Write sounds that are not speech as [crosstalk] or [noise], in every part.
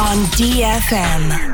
on DFM.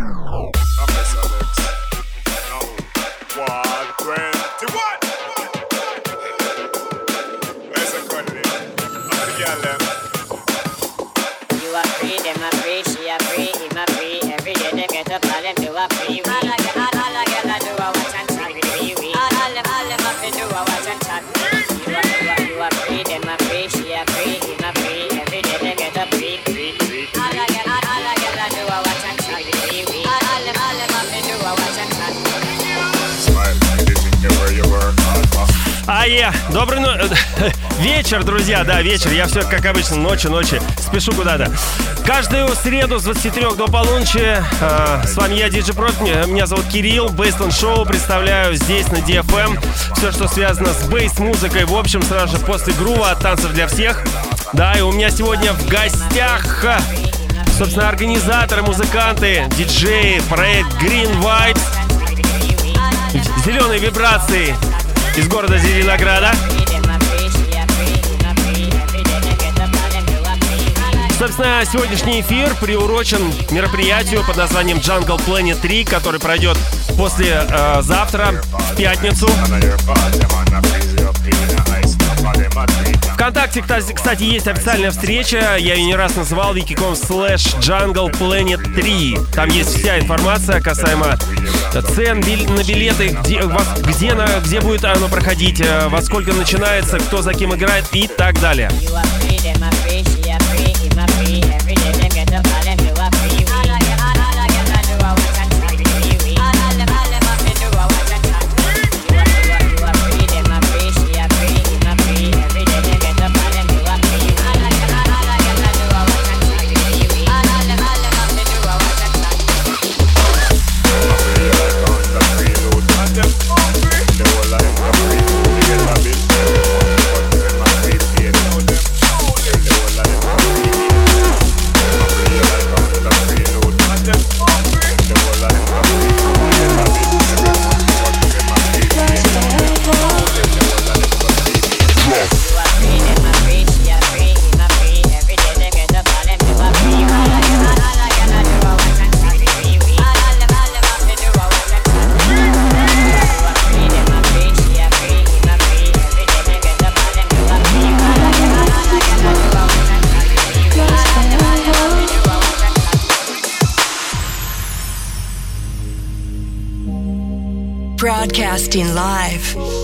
Добрый но... [laughs] вечер, друзья, да, вечер. Я все как обычно, ночи, ночи, спешу куда-то. Каждую среду с 23 до полуночи э, с вами я, Диджи Прот, меня зовут Кирилл, Бейстон Шоу, представляю здесь на DFM все, что связано с бейс-музыкой, в общем, сразу же после грува от танцев для всех. Да, и у меня сегодня в гостях, э, собственно, организаторы, музыканты, диджеи, проект Green Vibes, зеленые вибрации из города Зеленограда. Собственно, сегодняшний эфир приурочен мероприятию под названием Jungle Planet 3, который пройдет после э, завтра, в пятницу. Вконтакте, кстати, есть официальная встреча. Я ее не раз называл wiki.com slash Jungle Planet 3. Там есть вся информация касаемо цен на билеты, где, где, на, где будет оно проходить, э, во сколько начинается, кто за кем играет и так далее.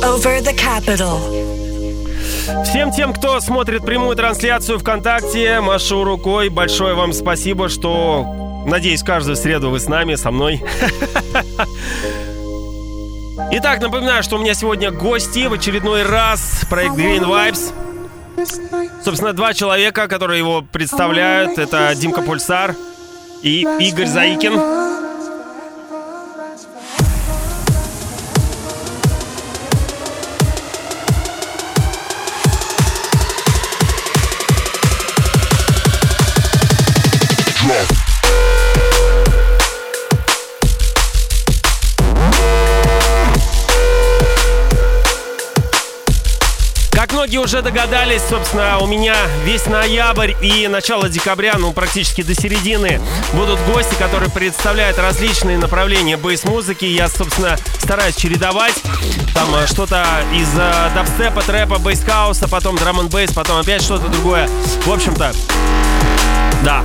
Over the capital. Всем тем, кто смотрит прямую трансляцию ВКонтакте, машу рукой. Большое вам спасибо, что, надеюсь, каждую среду вы с нами, со мной. [laughs] Итак, напоминаю, что у меня сегодня гости в очередной раз. Проект Green Vibes. Собственно, два человека, которые его представляют. Это Димка Пульсар и Игорь Заикин. Уже догадались, собственно, у меня весь ноябрь и начало декабря, ну, практически до середины, будут гости, которые представляют различные направления bass-музыки. Я, собственно, стараюсь чередовать. Там э, что-то из э, дабстепа, трэпа, bass-хауса, потом drum n bass, потом опять что-то другое. В общем-то, да,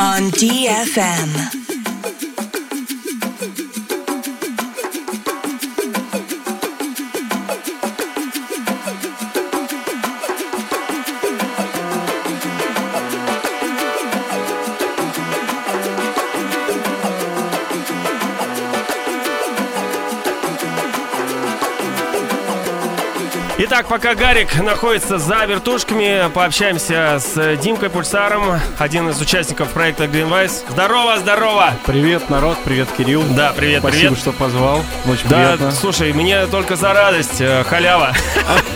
on DFM. Итак, пока Гарик находится за вертушками, пообщаемся с Димкой Пульсаром, один из участников проекта Green Vice. Здорово, здорово! Привет, народ, привет, Кирилл. Да, привет, Спасибо, привет. что позвал. Очень Да, приятно. слушай, мне только за радость, э, халява.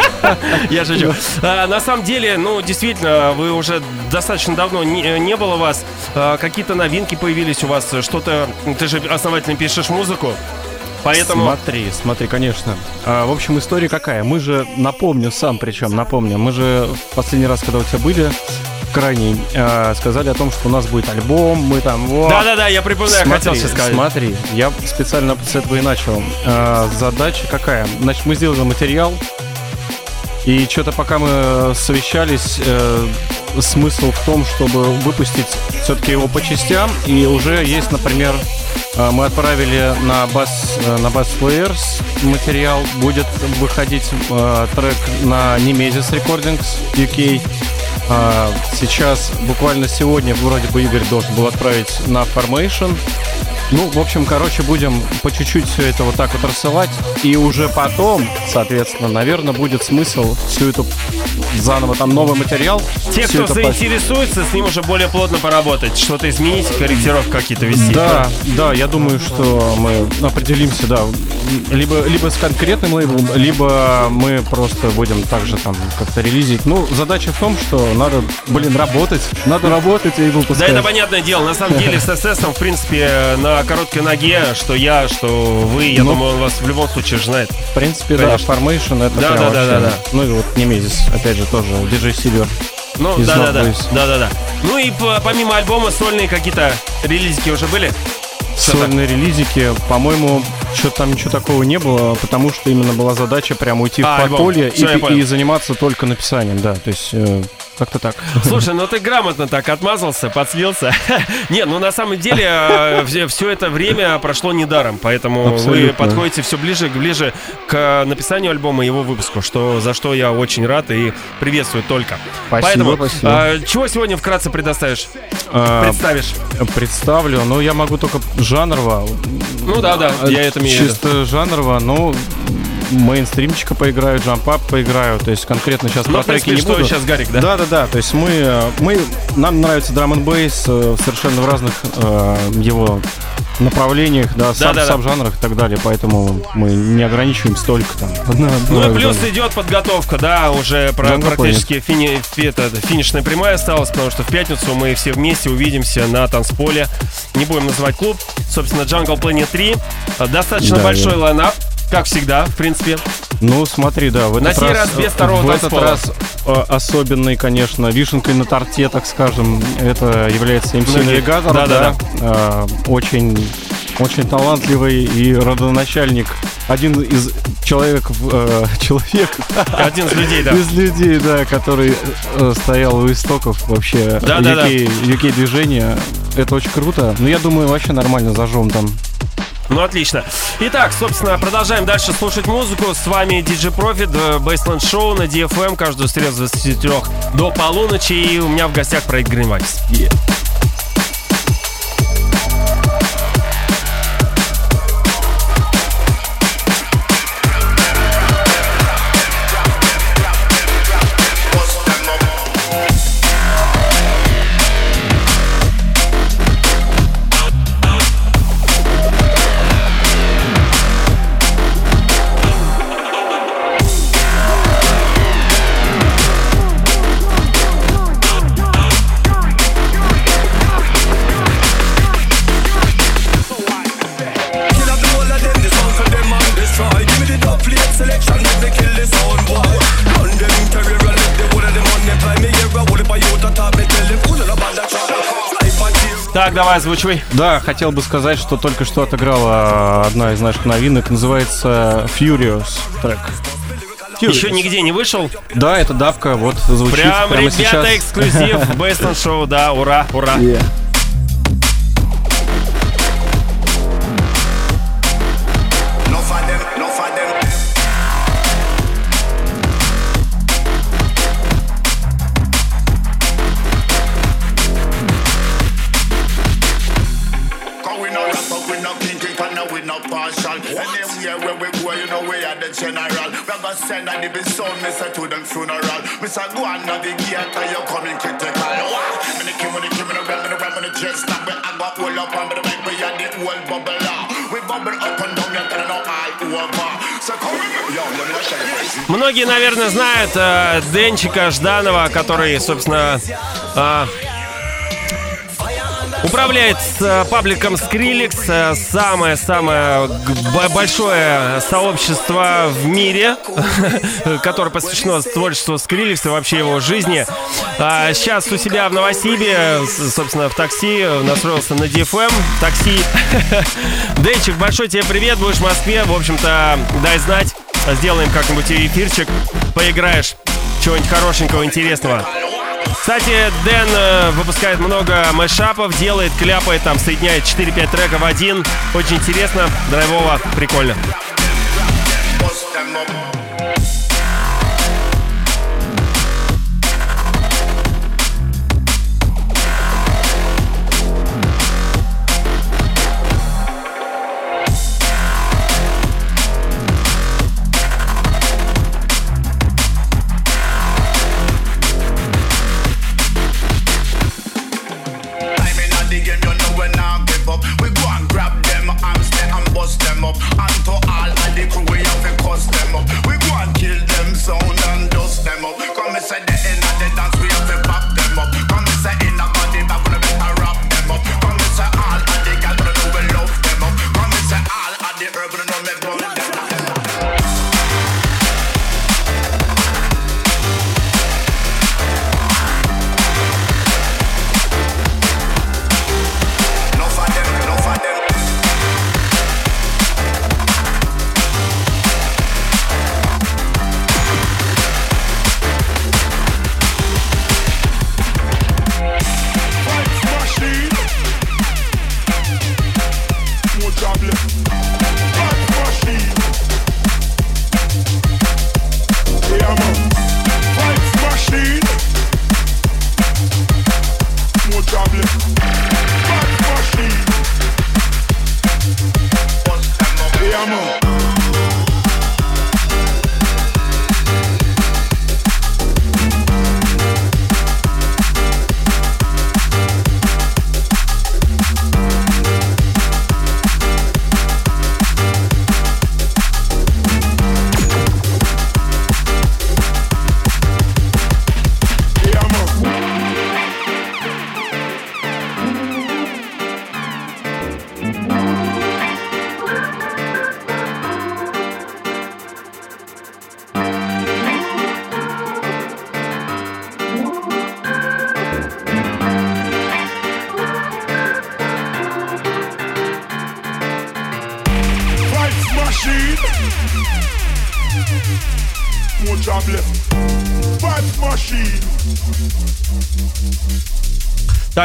[laughs] Я шучу. А, На самом деле, ну, действительно, вы уже достаточно давно не, э, было вас. А, Какие-то новинки появились у вас, что-то... Ты же основательно пишешь музыку, поэтому... Смотри, смотри, конечно. А, в общем, история какая? Мы же, напомню сам, причем напомню, мы же в последний раз, когда у тебя были, крайний, а, сказали о том, что у нас будет альбом, мы там... Да-да-да, я припоминаю, Смотри, хотел сейчас сказать. смотри, я специально с этого и начал. А, задача какая? Значит, мы сделали материал, и что-то пока мы совещались, э, смысл в том, чтобы выпустить все-таки его по частям, и уже есть, например, э, мы отправили на бас э, на бас Players материал, будет выходить э, трек на Nemesis Recordings UK. Сейчас, буквально сегодня, вроде бы Игорь должен был отправить на Formation. Ну, в общем, короче, будем по чуть-чуть все это вот так вот рассылать. И уже потом, соответственно, наверное, будет смысл всю эту заново там новый материал. Те, кто это по- заинтересуется, с ним уже более плотно поработать, что-то изменить, корректировки какие-то вести. Да, да, я думаю, что мы определимся, да, либо, либо с конкретным лейблом, либо мы просто будем также там как-то релизить. Ну, задача в том, что надо, блин, работать, надо работать и Да, выпускать. это понятное дело. На самом деле, с [laughs] СС, в принципе, на короткой ноге, что я, что вы, я Ну. думаю, он вас в любом случае же знает. В принципе, Конечно. да, Formation это Да, прям да, да, вообще- да, да. Ну и вот Немезис, опять же, тоже DJ Silver. Ну, да, да, да, да, да, да. Ну и по- помимо альбома сольные какие-то релизики уже были? Сольные релизики, по-моему, что-то там ничего такого не было, потому что именно была задача прям уйти А, в подполье и, и заниматься только написанием, да, то есть э, как-то так. Слушай, ну ты грамотно так отмазался, подслился. [laughs] Не, ну на самом деле все это время прошло недаром, поэтому вы подходите все ближе, ближе к написанию альбома и его выпуску, что за что я очень рад и приветствую только. Спасибо, Поэтому, спасибо. а, чего сегодня вкратце предоставишь? А, Представишь? Представлю, но я могу только жанрово. Ну да, да, я это имею в виду. Чисто жанрово, ну, мейнстримчика поиграю, джампап поиграю, то есть конкретно сейчас Ну, про в треки не буду. сейчас Гарик, да? Да, да, да. То есть мы, э, мы нам нравится драм н бейс э, совершенно в разных э, его направлениях, да, саб, да, да. жанрах и так далее, поэтому мы не ограничиваемся только там. [laughs] на Ну и одном плюс жанре. идет подготовка, да, уже про- Jungle практически фини, фи- это, финишная прямая осталась, потому что в пятницу мы все вместе увидимся на танцполе. Не будем называть клуб. Собственно, Jungle Planet 3. А, Достаточно Да, большой я- лайнап, как всегда, в принпе. Ну, смотри, да, в На этот сей раз, раз без второго в этот раз э, особенный, конечно, вишенкой на торте, так скажем, это является MC Навигатор, да, да, Э, очень, очень талантливый и родоначальник, один из человек, э, [laughs] человек Один из людей, да. из людей, да, который стоял у истоков вообще Да, да, да. UK, UK движения. Это очень круто. Но я думаю, вообще нормально зажжем там. Ну, отлично. Итак, собственно, продолжаем дальше слушать музыку. С вами DJ Profit, Baseland Show на DFM каждую среду с 23 до полуночи. И у меня в гостях проект Green Vibes. Kill Так, давай, озвучивай. Да, хотел бы сказать, что только что отыграла одна из наших новинок, называется Furious трек. Furious. Еще нигде не вышел. Да, это давка, вот звучит Прям, прямо ребята, сейчас. эксклюзив. [laughs] Бейсленд Шоу, да, ура, ура. Me say go and navigate, cause you coming critical. Wah! Me the king, me the king, me the well, me the well, me the jet stop. We I got hold up on me the mic, we are the whole bubble. ah. We bubble up and down, you tell no all over. So come me, yo, let me show you. Многие, наверное, знают э, Денчика Жданова, который, собственно, э, управляет э, пабликом Skrillex, э, самое-самое большое сообщество в мире, [laughs] которое посвящено творчеству Skrillex и вообще его жизни. А Сейчас у себя в Новосибе, с- собственно, в такси, настроился на DFM, такси. [laughs] Денчик, большой тебе привет, будешь в Москве, в общем-то, дай знать. Сделаем как-нибудь эфирчик, поиграешь чего-нибудь хорошенького, интересного. Кстати, Дэн э, выпускает много мэшапов, делает, кляпает, там соединяет 4-5 треков в один. Очень интересно, драйвово, прикольно.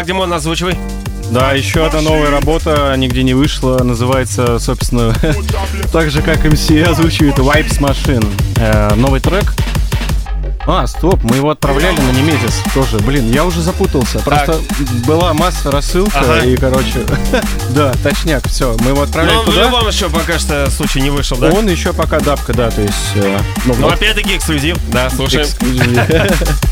Димон, озвучивай. Да, еще одна новая работа, нигде не вышла, называется, собственно, [laughs] так же, как MC озвучивает Wipes Machine. Э, новый трек. А, стоп, мы его отправляли на Немезис тоже. Блин, я уже запутался. Просто была масса рассылка, Ага. и, короче, [laughs] да, точняк, все, мы его отправляли Но он в туда. любом еще пока что случай не вышел, да? Он еще пока дапка, да, то есть... э, ну, Ну, вот, опять-таки эксклюзив. Да, слушаем. эксклюзив. [laughs]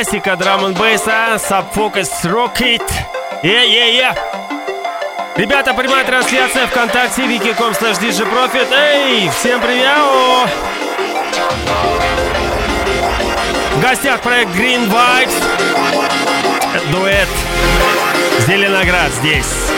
классика драм н бейса Subfocus Rocket. Е-е-е. Ребята, прямая трансляция ВКонтакте, wiki.com slash Profit. Эй, всем привет! В гостях проект Green Vibes. Дуэт Зеленоград здесь.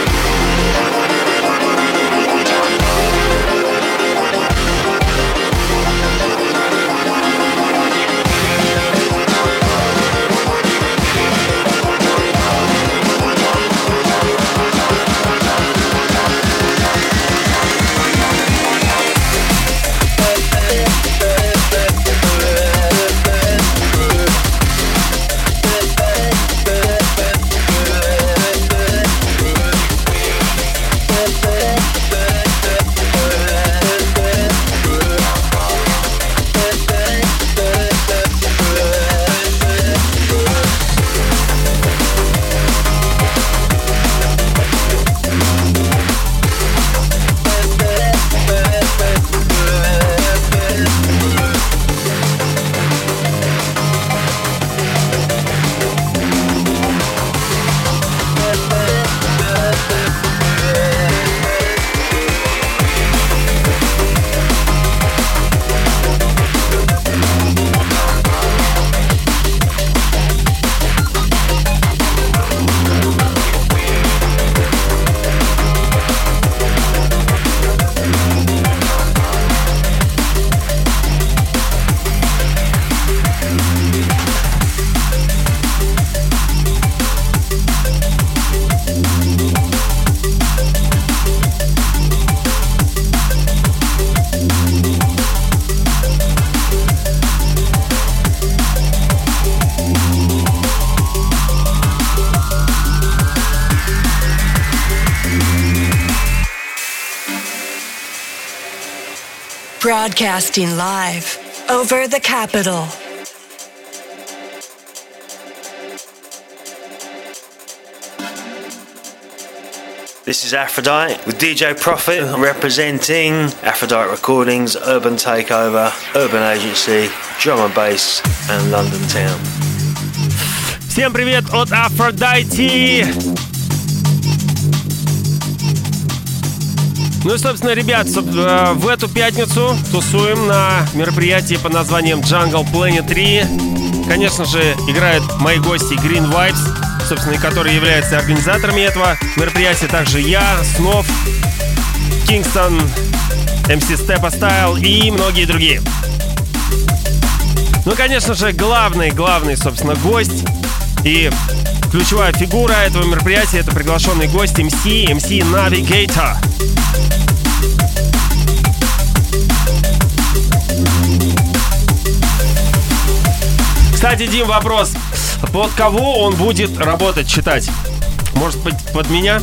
Broadcasting live over the capital. This is Aphrodite with DJ Profit representing Aphrodite Recordings, Urban Takeover, Urban Agency, Drum and Bass, and London Town. Всем привет от Aphrodite! Ну и, собственно, ребят, э, в эту пятницу тусуем на мероприятии под названием Jungle Planet 3. Конечно же, играют мои гости Green Vibes, собственно, которые являются организаторами этого мероприятия. Также я, Снов, Kingston, MC Steppa Style и многие другие. Ну, конечно же, главный, главный, собственно, гость и ключевая фигура этого мероприятия — это приглашенный гость MC, MC Navigator. Кстати, Дим, вопрос. Под кого он будет работать, читать? Может быть, под меня?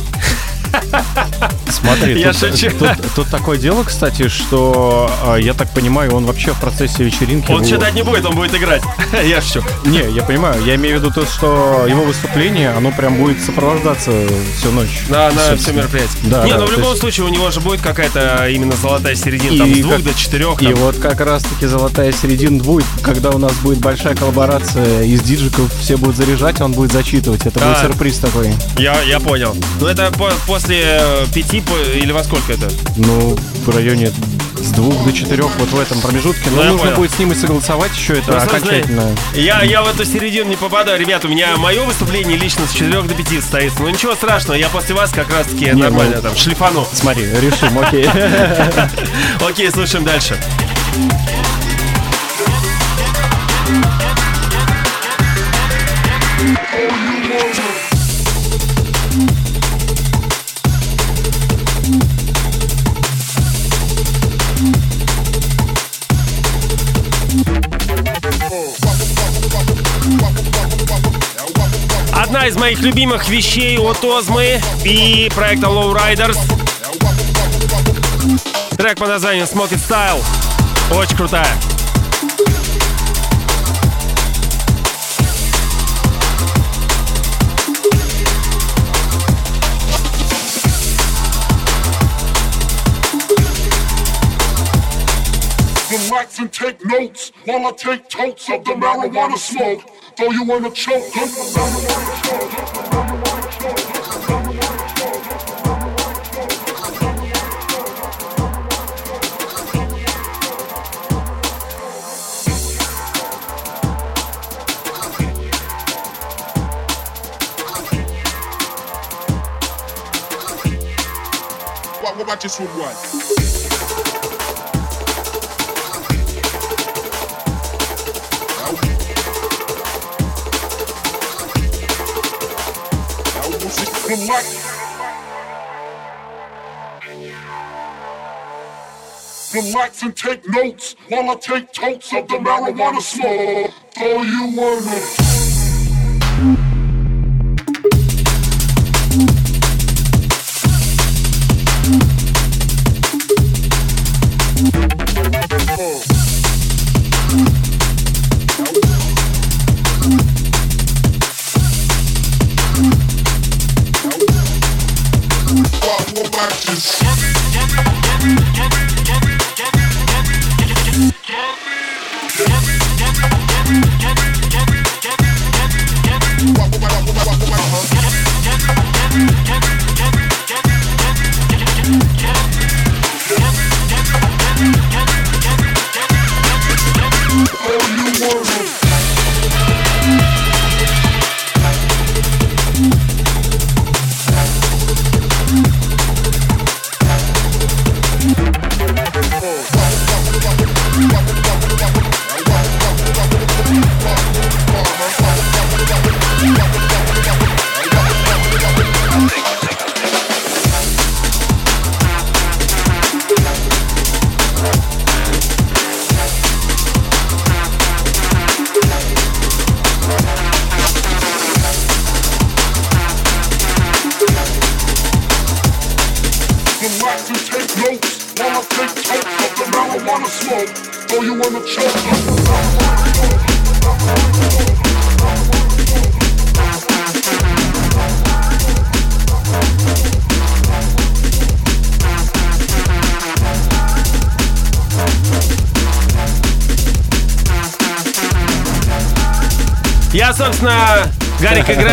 [laughs] Смотри, Я тут, шучу. тут- тут такое дело, кстати, что, а, я так понимаю, он вообще в процессе вечеринки... Он его- читать не будет, он будет играть. [laughs] Я шучу. Не, я понимаю, я имею в виду то, что его выступление, оно прям будет сопровождаться всю ночь. На, на все мероприятие. Да, не, да, ну в любом есть- случае у него же будет какая-то именно золотая середина, там, с И двух как- до четырех. И там. вот как раз-таки золотая середина будет, когда у нас будет большая коллаборация из диджиков, все будут заряжать, он будет зачитывать. Это Да. будет сюрприз такой. Я, я понял. Ну это по- после э, пяти по- или во сколько это? Ну, в районе с двух до четырех, вот в этом промежутке. Ну, Но я нужно понял. будет с ним и согласовать еще это Ну, собственно, окончательно. Я, я в эту середину не попадаю. Ребят, у меня мое выступление лично с 4 до 5 состоится. Ну ничего страшного, я после вас как раз таки Не, нормально ну- там шлифану. Смотри, решим, окей. [laughs] Окей, слушаем дальше. Одна из моих любимых вещей от Озмы и проекта Lowriders. Трек под названием Smoke It Style. Очень крутая. Relax and take notes while I take totes of the marijuana smoke. Throw you in a choke. What, what about this one? Relax. Relax and take notes while I take totes of the marijuana smoke. Throw you wanna.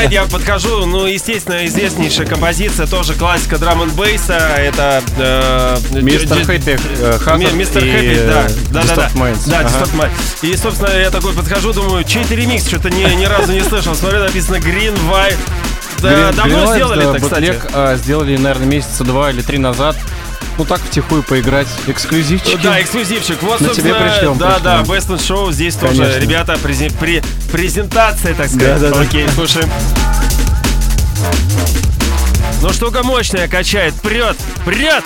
Играет, я подхожу, ну, естественно, известнейшая композиция, тоже классика драм н бейса это... э, Мистер Хэппи э, Мистер Хэппи, э, да, да, да, да, да, Ага. Minds. И, собственно, я такой подхожу, думаю, чей это ремикс, что-то ни, ни разу не слышал. Смотрю, написано Green White. Да, Green- давно Green сделали да, это, кстати. а, сделали, наверное, месяца два или три назад. Ну так втихую поиграть. Эксклюзивчики. Да, эксклюзивчик. Вот, На тебе собственно, пришлем, да, да, пришлем. Best in Show. Здесь тоже, Конечно. ребята, презен- при- презентация, так сказать. Да-да-да. Окей, слушаем. Ну, штука мощная, качает. Прет, прет!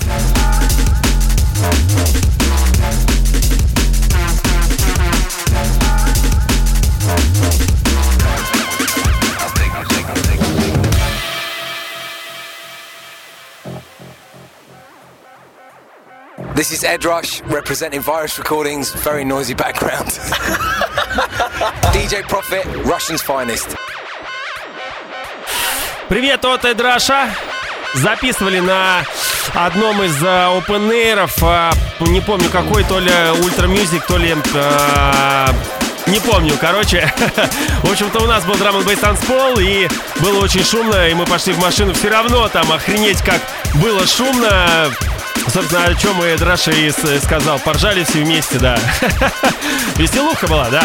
This is Ed Rush representing Virus Recordings, very noisy background. [laughs] [laughs] DJ Profit, Russian's finest. Привет от Эдраша. Записывали на одном из а, опенэйров, а, не помню какой, то ли Ультра Music, то ли... а, не помню, короче. [laughs] В общем-то, у нас был драм н танцпол, и было очень шумно, и мы пошли в машину. Все равно там охренеть как было шумно. Собственно, о чем и Драша и сказал. Поржали все вместе, да. [laughs] Веселуха была, да.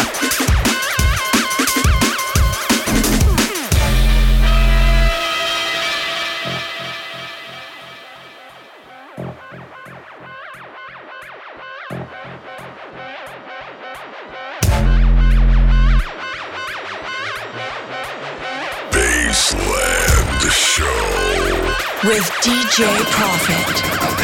DJ Profit.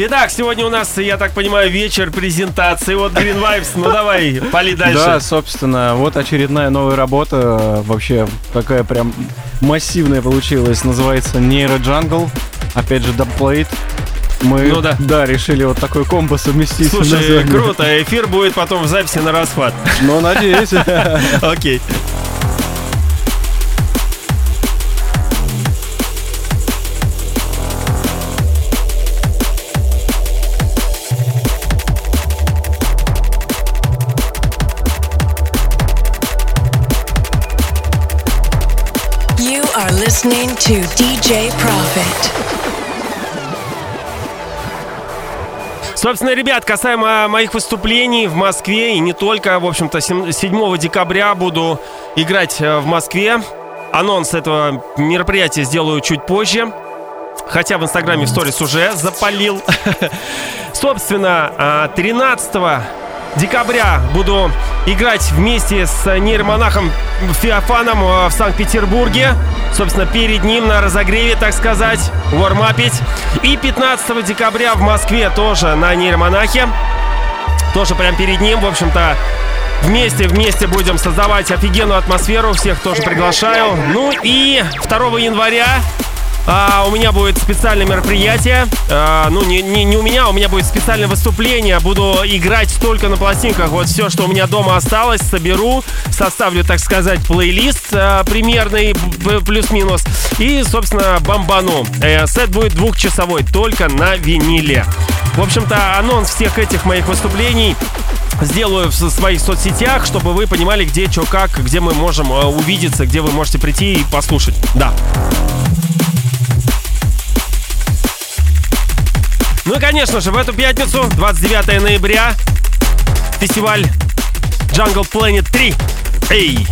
Итак, сегодня у нас, я так понимаю, вечер презентации. Вот Green Vibes. Ну давай, пали дальше. Да, собственно, вот очередная новая работа. Вообще такая прям массивная получилась. Называется Neurojungle. Опять же, dubplate. Мы, Ну да. решили вот такой комбо совместить. Слушай, круто. Эфир будет потом в записи на расхват. Ну, надеюсь. [laughs] Окей. To DJ Profit. Собственно, ребят, касаемо моих выступлений в Москве и не только, в общем-то, сем- 7 декабря буду играть э, в Москве. Анонс этого мероприятия сделаю чуть позже. Хотя в Инстаграме в сторис уже запалил. [laughs] Собственно, а, 13 декабря буду играть вместе с нейромонахом Феофаном э, в Санкт-Петербурге. Собственно, перед ним на разогреве, так сказать, вормапить. И 15 декабря в Москве тоже на нейромонахе. Тоже прям перед ним, в общем-то, Вместе, вместе будем создавать офигенную атмосферу. Всех тоже приглашаю. Ну и 2 января а, у меня будет специальное мероприятие. А, ну, не, не, не у меня, у меня будет специальное выступление. Буду играть только на пластинках. Вот все, что у меня дома осталось, соберу, составлю, так сказать, плейлист а, примерный, плюс-минус. И, собственно, бомбану. Э, сет будет двухчасовой, только на виниле. В общем-то, анонс всех этих моих выступлений сделаю в своих соцсетях, чтобы вы понимали, где, что, как, где мы можем э, увидеться, где вы можете прийти и послушать. Да. Ну и, конечно же, в эту пятницу, 29 ноября, фестиваль Jungle Planet 3. Эй!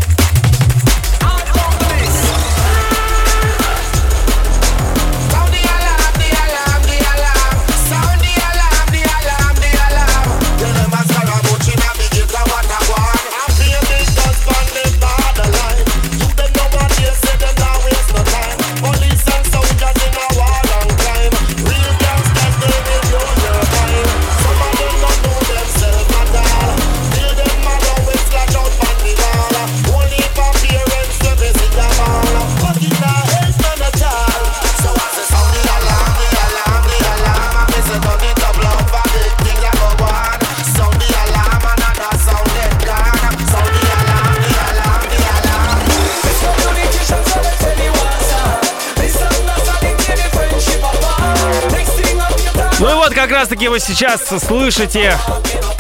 Как раз таки вы сейчас слышите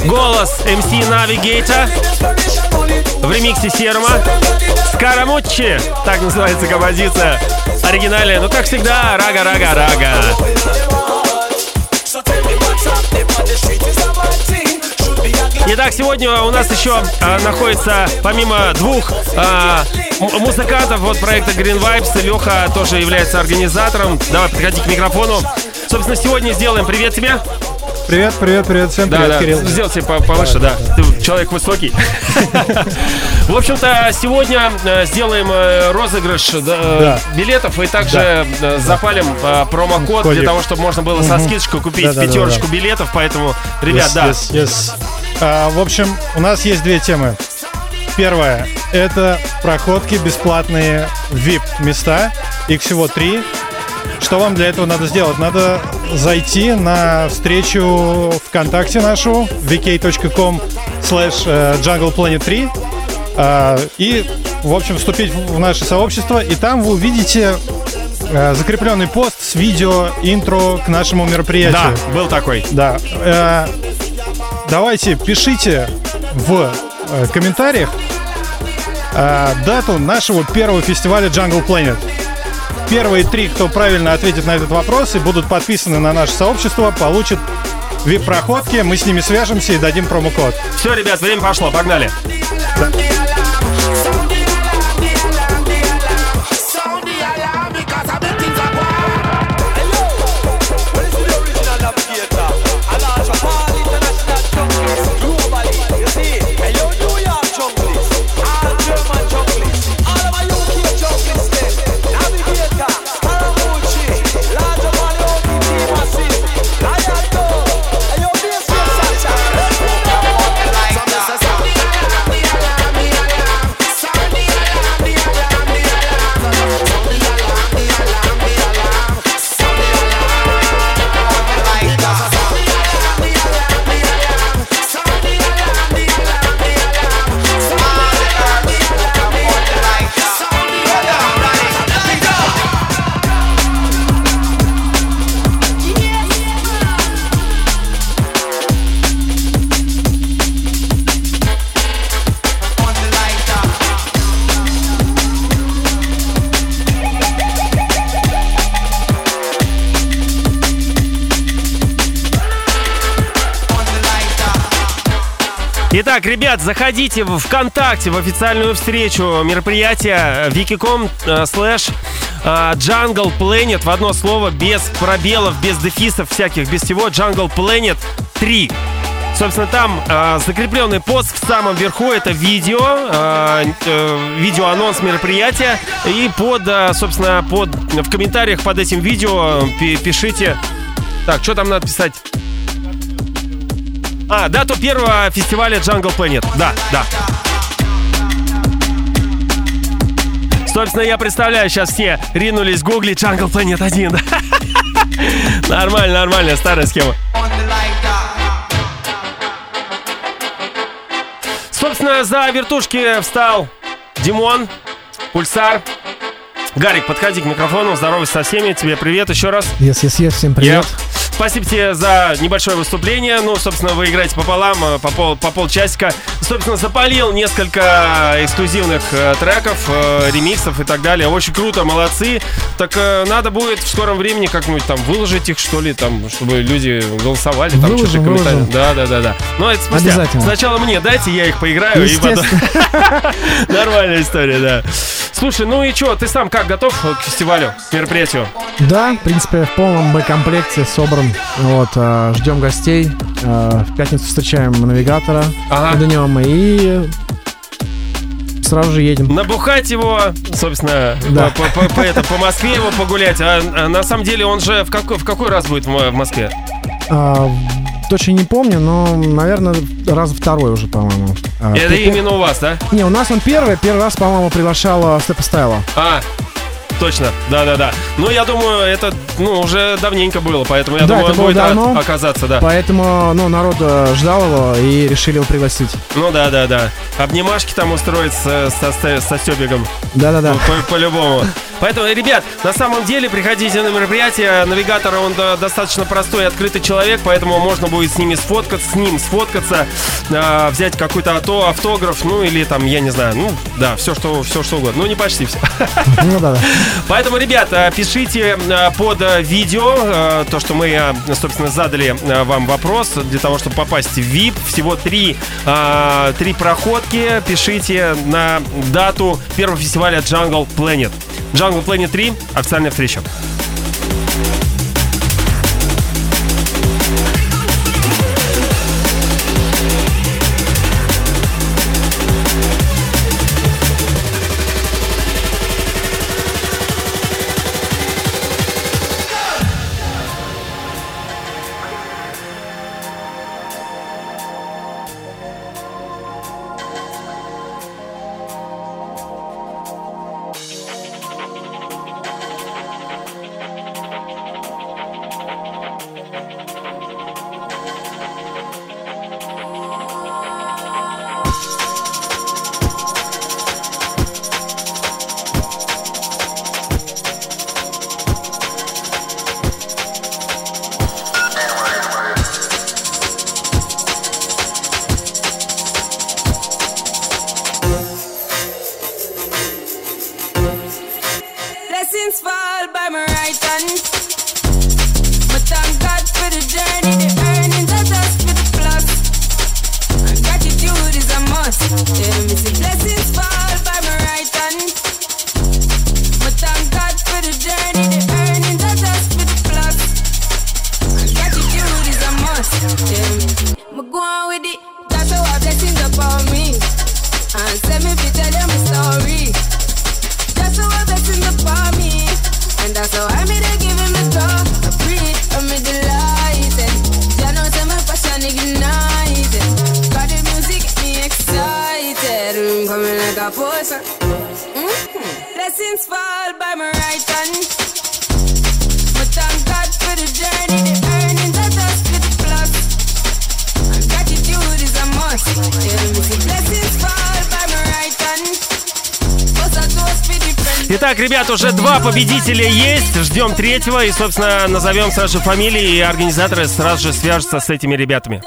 голос MC Navigator в ремиксе Серма. Скарамуччи, так называется композиция. Оригинальная, ну как всегда, рага-рага-рага. Итак, сегодня у нас еще а, находится, помимо двух а, музыкантов вот проекта Green Vibes, Леха тоже является организатором. Давай, подходи к микрофону. Собственно, сегодня сделаем привет тебе. Привет, привет, привет, всем Да, привет, да, Кирилл. сделайте по- повыше, да. Ты человек высокий. [laughs] В общем-то, сегодня э, сделаем э, розыгрыш да, э, Да. билетов и также запалим промокод для того, чтобы можно было со скидочкой купить пятерочку билетов. Поэтому, ребят, да. А, в общем, у нас есть две темы. Первая — это проходки бесплатные VIP-места. Их всего три. Что вам для этого надо сделать? Надо зайти на встречу ВКонтакте нашу vk.com slash э, Jungle Planet 3 а, и, в общем, вступить в наше сообщество. И там вы увидите э, закрепленный пост с видео интро к нашему мероприятию. Да, был такой. Да. Э, давайте пишите в э, комментариях э, дату нашего первого фестиваля Jungle Planet. Первые три, кто правильно ответит на этот вопрос и будут подписаны на наше сообщество, получат VIP-проходки. Мы с ними свяжемся и дадим промокод. Все, ребят, время пошло, погнали. Navigator, Итак, ребят, заходите в ВКонтакте в официальную встречу мероприятия wiki.com э, слэш э, Jungle Planet в одно слово, без пробелов, без дефисов всяких, без всего. Jungle Planet 3. Собственно, там э, закрепленный пост в самом верху это видео, э, э, видеоанонс мероприятия. И под, э, собственно, под, в комментариях под этим видео пи- пишите. Так, что там надо писать? А, дату первого фестиваля Jungle Planet. Да, да. Собственно, я представляю, сейчас все ринулись гуглить Jungle Planet 1. да. [laughs] Нормально, нормально, старая схема. Собственно, за вертушки встал Димон, Пульсар. Гарик, подходи к микрофону, здоровайся со всеми, тебе привет еще раз. Yes, yes, yes, всем привет. Я- Спасибо тебе за небольшое выступление. Ну, собственно, вы играете пополам, э, по, пол, по полчасика. Собственно, запалил несколько эксклюзивных э, треков, э, ремиксов и так далее. Очень круто, молодцы. Так надо будет в скором времени как-нибудь там выложить их, что ли, там, чтобы люди голосовали. Там Выложим, что-то комментарии. выложим. Да, да, да, да. Ну, это спустя. Обязательно. Сначала мне дайте, я их поиграю. и потом- [laughs] Нормальная история, да. Слушай, ну и что, ты сам как готов к фестивалю, к мероприятию? Да, в принципе, в полном боекомплекте собран. Вот, э, ждем гостей. Э, в пятницу встречаем навигатора. Ага. Днем и сразу же едем. Набухать его, собственно, Да. по, по- по- это, по Москве его погулять. А, а на самом деле он же в какой, в какой раз будет в Мо- в Москве? А, точно не помню, но, наверное, раз второй уже, по-моему. А, Это ты- именно у вас, да? Не, у нас он первый. Первый раз, по-моему, приглашал Степа Стайла. А, точно, да-да-да. Ну, я думаю, это, ну, уже давненько было, поэтому я Да, думаю, он будет давно. оказаться, да. Поэтому, ну, народ э, ждал его и решили его пригласить. Ну, да-да-да. Обнимашки там устроить с- со, со, со Стёбиком. Да-да-да. По- По-любому. Поэтому, ребят, на самом деле приходите на мероприятие. Навигатор, он достаточно простой открытый человек, поэтому можно будет с ними сфоткаться, с ним сфоткаться, а, взять какой-то ато, автограф, ну или там, я не знаю, ну да, все что, все что угодно. Ну не почти все. Ну да, да. [laughs] Поэтому, ребята, пишите а, под а, видео а, то, что мы, а, собственно, задали а, вам вопрос для того, чтобы попасть в VIP. Всего три, а, три проходки. Пишите на дату первого фестиваля Jungle Planet. Jungle Planet 3. Официальная встреча. Победителя есть. Ждем третьего. И, собственно, назовем сразу же фамилии, и организаторы сразу же свяжутся с этими ребятами.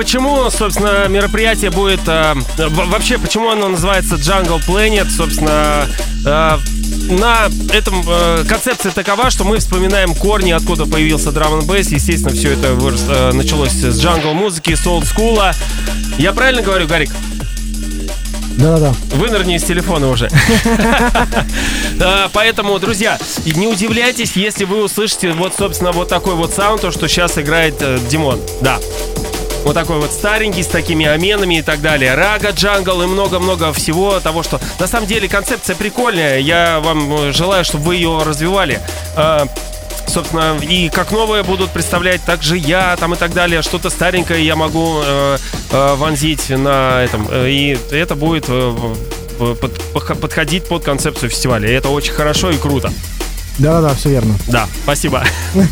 Почему, собственно, мероприятие будет... э, вообще, почему оно называется Jungle Planet? Собственно, э, на этом э, концепция такова, что мы вспоминаем корни, откуда появился драм н бейс. Естественно, все это вырос- э, началось с джангл музыки, с олдскула. Я правильно говорю, Гарик? Да-да-да. Вынырни из телефона уже. А, [laughs] Поэтому, друзья, не удивляйтесь, если вы услышите вот, собственно, вот такой вот саунд, то, что сейчас играет э, Димон. Да. Вот такой вот старенький, с такими аменами и так далее. Рага, джангл и много-много всего того, что... На самом деле концепция прикольная. Я вам э, желаю, чтобы вы ее развивали. А, Собственно, и как новое будут представлять также я там и так далее. Что-то старенькое я могу э, э, вонзить на этом. Э, И это будет э, под- подходить под концепцию фестиваля. И это очень хорошо и круто. Да-да-да, все верно. Да, спасибо. [laughs]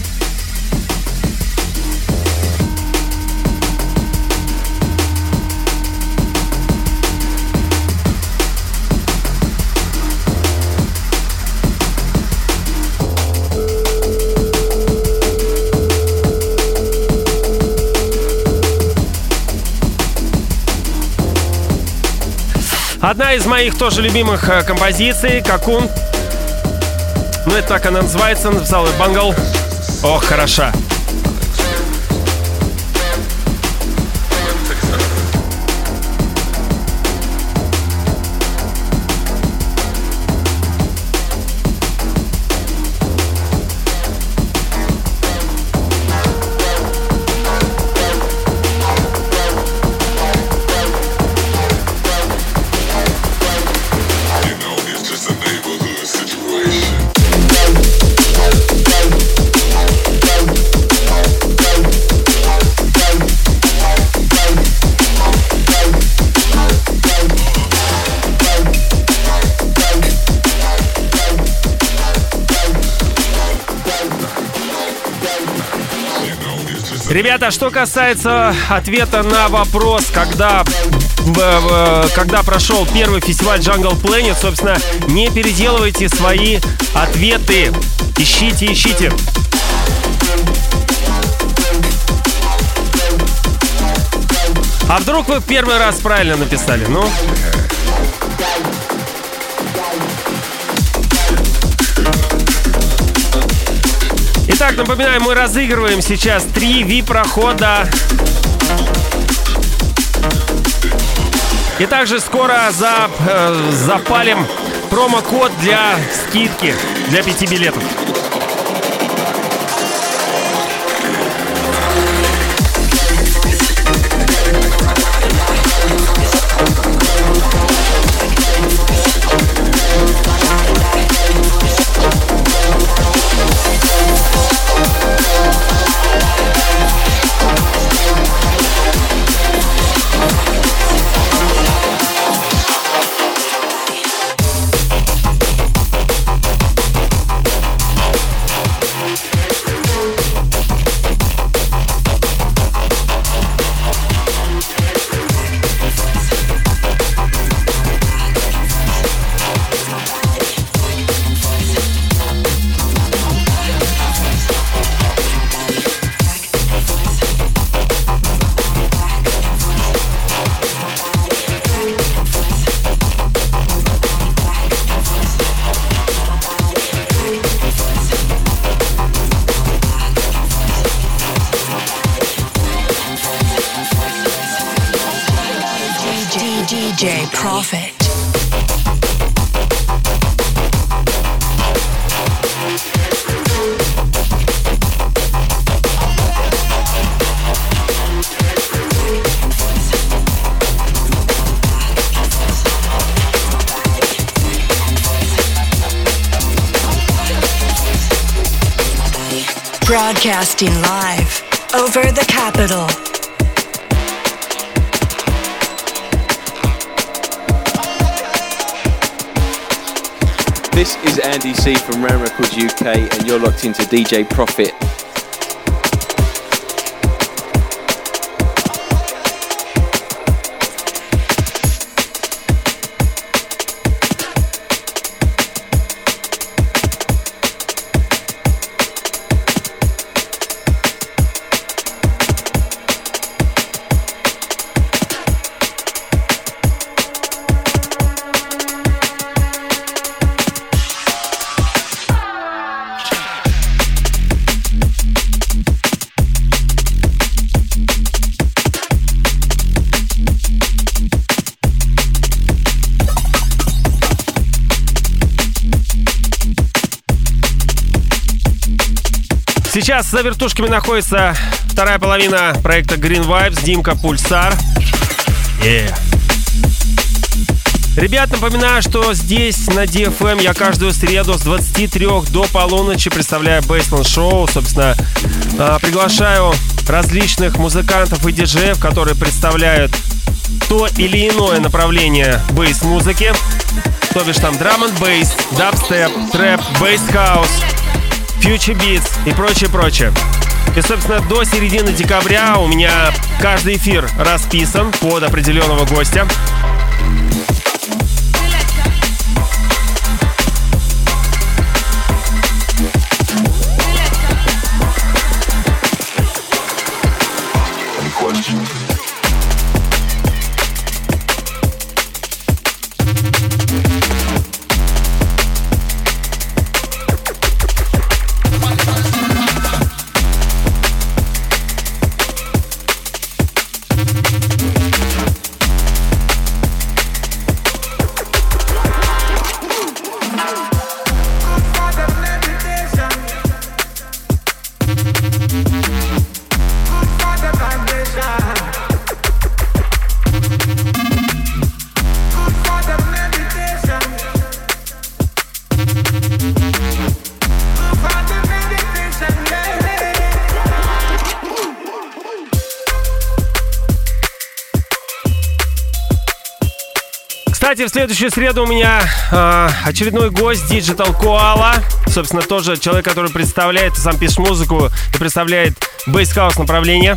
Одна из моих тоже любимых э, композиций, Какун. Ну, это так она называется, написал ее Бангл. Ох, хороша. Ребята, что касается ответа на вопрос, когда, когда прошел первый фестиваль Jungle Planet, собственно, не переделывайте свои ответы. Ищите, ищите. А вдруг вы первый раз правильно написали? Ну? Итак, напоминаю, мы разыгрываем сейчас три VIP-прохода. И также скоро за, э, запалим промокод для скидки для пяти билетов. Broadcasting live over the capital. This is Andy C from Ram Records UK, and you're locked into DJ Profit. За вертушками находится вторая половина проекта Green Vibes, Димка Пульсар. Yeah. Ребят, напоминаю, что здесь на DFM я каждую среду с 23 до полуночи представляю Bassland Show. Собственно, а, приглашаю различных музыкантов и диджеев, которые представляют то или иное направление bass-музыки. То бишь там drum n bass, дабстеп, трэп, bass-хаус, фьючер битс и прочее-прочее. И, собственно, до середины декабря у меня каждый эфир расписан под определенного гостя. Кстати, в следующую среду у меня э, очередной гость Digital Koala. Собственно, тоже человек, который представляет, сам пишет музыку и представляет бейсхаус направление.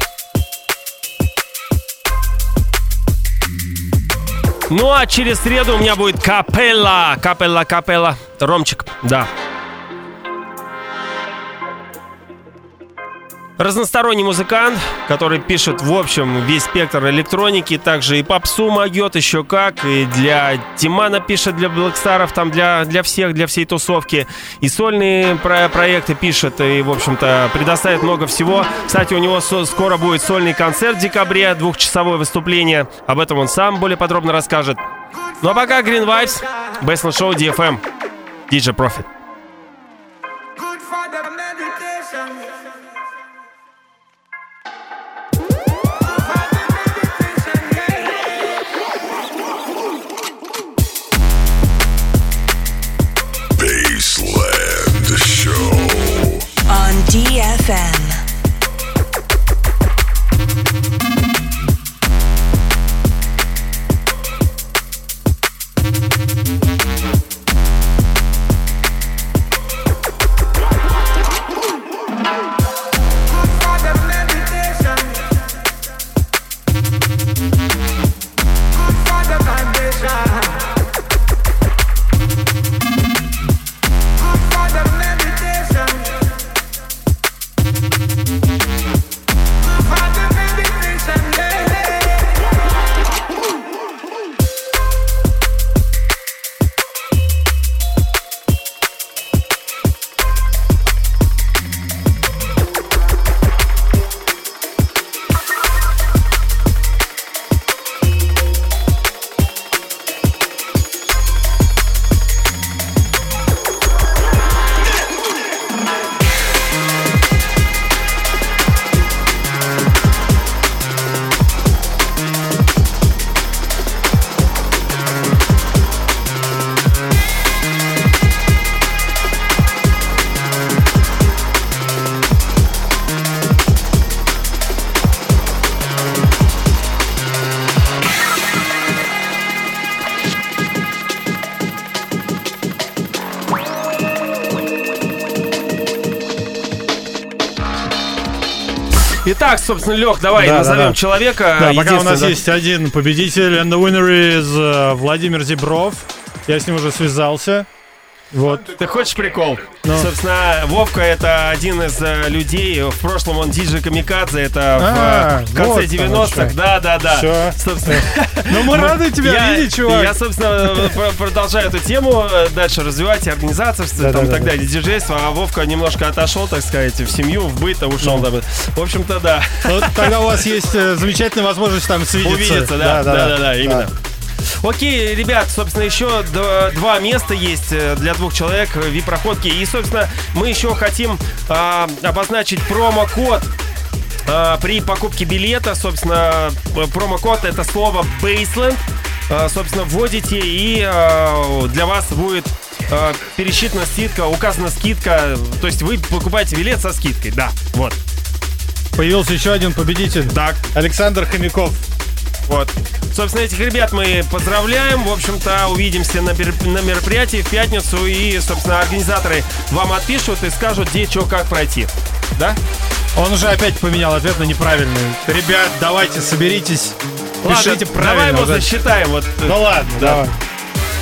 Ну а через среду у меня будет капелла, капелла, капелла. Ромчик, да. Разносторонний музыкант, который пишет, в общем, весь спектр электроники, также и попсу могет, еще как, и для Тимана пишет, для Блэкстаров, там для, для всех, для всей тусовки, и сольные про проекты пишет, и, в общем-то, предоставит много всего. Кстати, у него со- скоро будет сольный концерт в декабре, двухчасовое выступление, об этом он сам более подробно расскажет. Ну а пока Green Vibes, Baseline Show DFM, DJ Profit. FM. Собственно, Лех, давай Да, да, назовем да. человека. Да, пока у нас да. есть один победитель, and the winner is э, Владимир Зебров. Я с ним уже связался. Вот. Ты хочешь прикол? Ну. Собственно, Вовка это один из э, людей. В прошлом он диджей Камикадзе. Это в, А, э, в конце вот оно 90-х. что. Да, да, да. Всё. Собственно. Ну, [laughs] мы рады тебя я, видеть, чувак. Я, собственно, пр- продолжаю эту тему э, дальше развивать, и организаторство Да, там, да, так да, далее, диджейство. А Вовка немножко отошел, так сказать, в семью, в быт, а ушел. В общем-то, да. Вот тогда у вас есть э, замечательная возможность там [laughs] свидеться. Увидеться, да, да, да, да, именно. Окей, ребят, собственно, еще два места есть э, для двух человек VIP-проходки. И, собственно, мы еще хотим а, обозначить промокод а, при покупке билета. Собственно, э, промокод это слово Baseland. А, собственно, вводите и а, для вас будет а, пересчитана скидка, указана скидка. То есть вы покупаете билет со скидкой, да, вот. Появился еще один победитель. Так. Александр Хомяков. Вот. Собственно, этих ребят мы поздравляем. В общем-то, увидимся на, на мероприятии в пятницу. И, собственно, организаторы вам отпишут и скажут, где, что, как пройти. Да? Он уже опять поменял ответ на неправильный. Ребят, давайте, соберитесь. Пишите Ладно, правильно. Давай его засчитаем. Вот, Да ладно, Да. давай.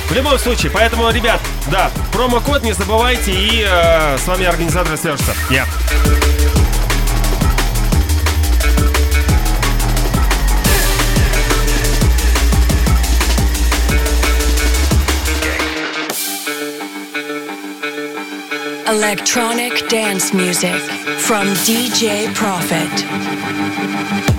В любом случае, поэтому, ребят, да, промокод не забывайте, и э, с вами организаторы свяжутся. Я. Electronic dance music from DJ Profit.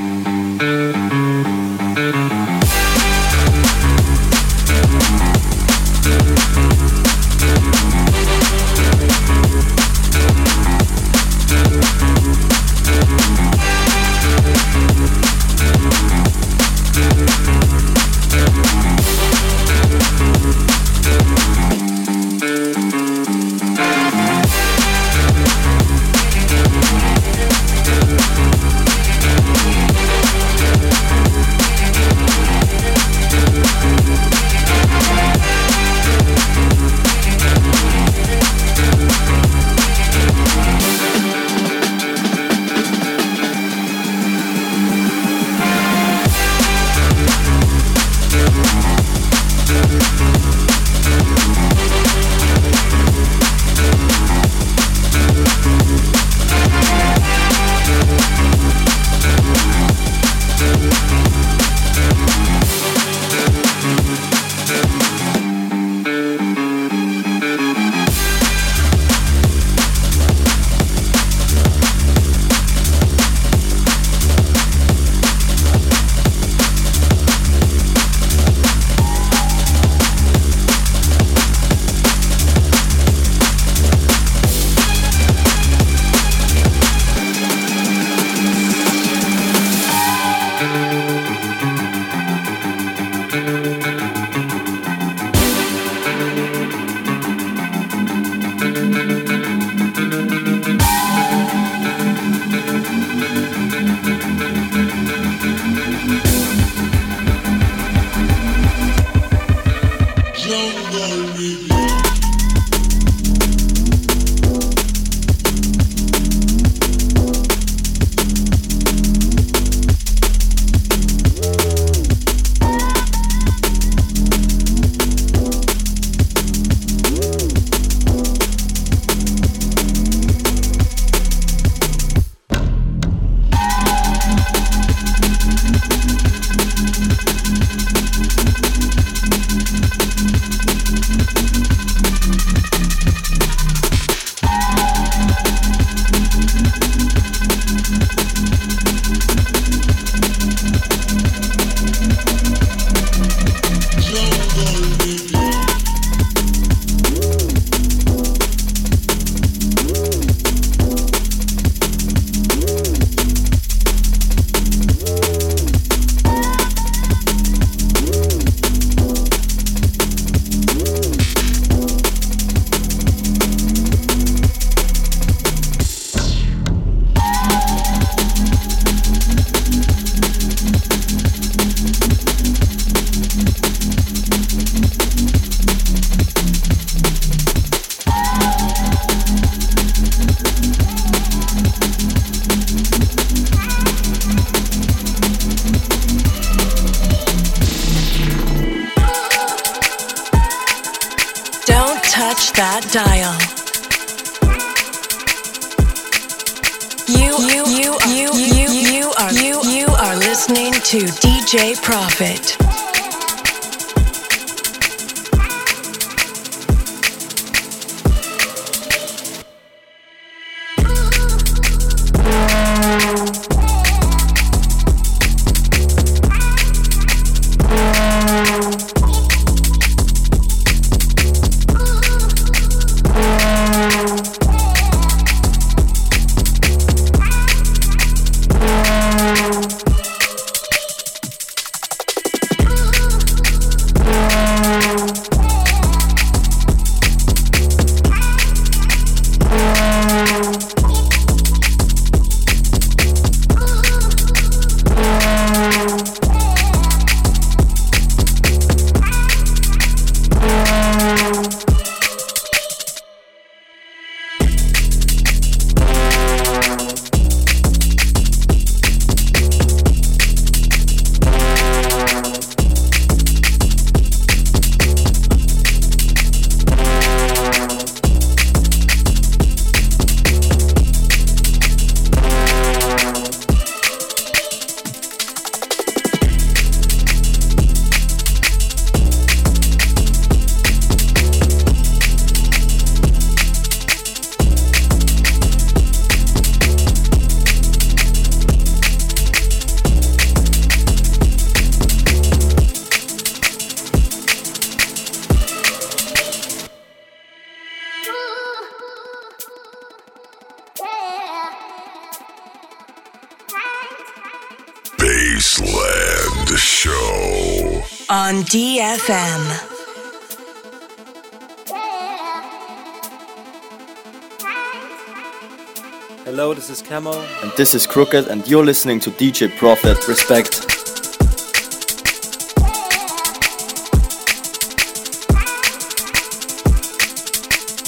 DFM. Hello, this is Camo. And this is Crooked, and you're listening to DJ Prophet. Respect.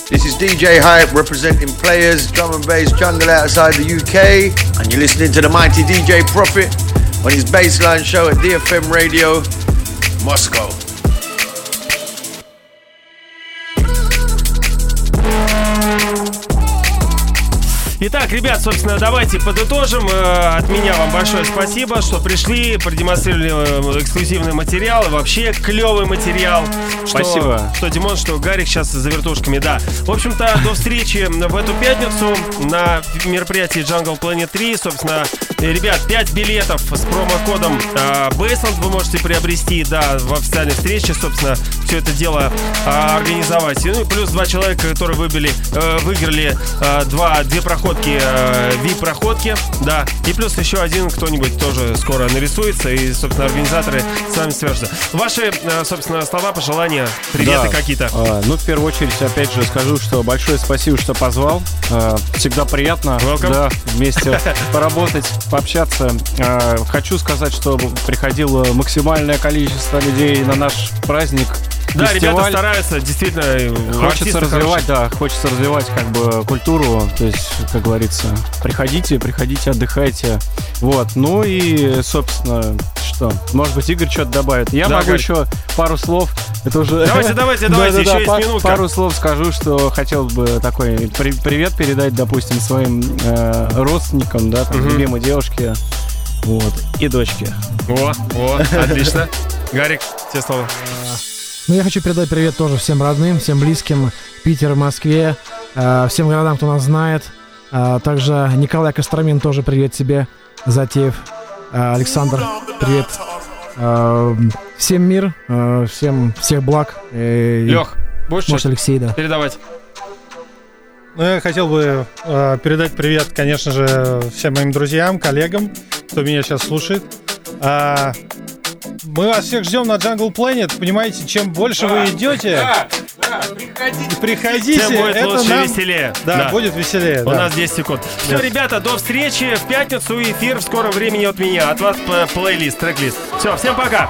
This is DJ Hype representing players, drum and bass jungle outside the UK. And you're listening to the mighty DJ Prophet on his baseline show at DFM Radio, Moscow. Итак, ребят, собственно, давайте подытожим. Э, От меня вам большое спасибо, что пришли, продемонстрировали э, эксклюзивный материал, и вообще клевый материал. Что, Спасибо. Что Димон, что Гарик сейчас за вертушками, да. В общем-то, до встречи в эту пятницу на мероприятии Jungle Planet 3. Собственно, э, ребят, 5 билетов с промокодом Baseland вы можете приобрести, да, в официальной встрече, собственно, все это дело организовать. Ну и плюс два человека, которые выбили, выиграли два, две проходки, э, VIP-проходки, да. И плюс еще один кто-нибудь тоже скоро нарисуется, и, собственно, организаторы с вами свяжутся. Ваши, э, собственно, слова, пожелания, приветы Да. какие-то. А, ну, в первую очередь, опять же, скажу, что большое спасибо, что позвал. А, всегда приятно Welcome. да, вместе [laughs] поработать, пообщаться. А, хочу сказать, что приходило максимальное количество людей на наш праздник. Да, ребята фестиваль. стараются, действительно. э, Хочется развивать, хорошие. да, хочется развивать как бы культуру, то есть, как говорится, приходите, приходите, отдыхайте. Вот, ну и, собственно, что, может быть, Игорь что-то добавит. Я Да, могу Гарик. еще пару слов, это уже... Давайте, [laughs] давайте, давайте, еще есть минутка. Пару слов скажу, что хотел бы такой при- привет передать, допустим, своим э, родственникам, да, там, любимой девушке, вот, и дочке. О, о, отлично. [laughs] Гарик, тебе слово. Ну, я хочу передать привет тоже всем родным, всем близким. Питер, Москве, э, всем городам, кто нас знает. Э, также Николай Костромин тоже привет тебе, Затеев. Э, Александр, привет. Э, всем мир, э, всем всех благ. Э, Лех, будешь Может, Алексей, да. передавать? Ну, я хотел бы э, передать привет, конечно же, всем моим друзьям, коллегам, кто меня сейчас слушает. А, мы вас всех ждем на Jungle Planet. Понимаете, чем больше вы идете, приходите. Тем будет это лучше нам- веселее. Да, будет веселее. У да. нас 10 секунд. Все, Yes. ребята, до встречи в пятницу. Эфир в скором времени от меня. От вас плейлист, трек-лист. Все, всем пока.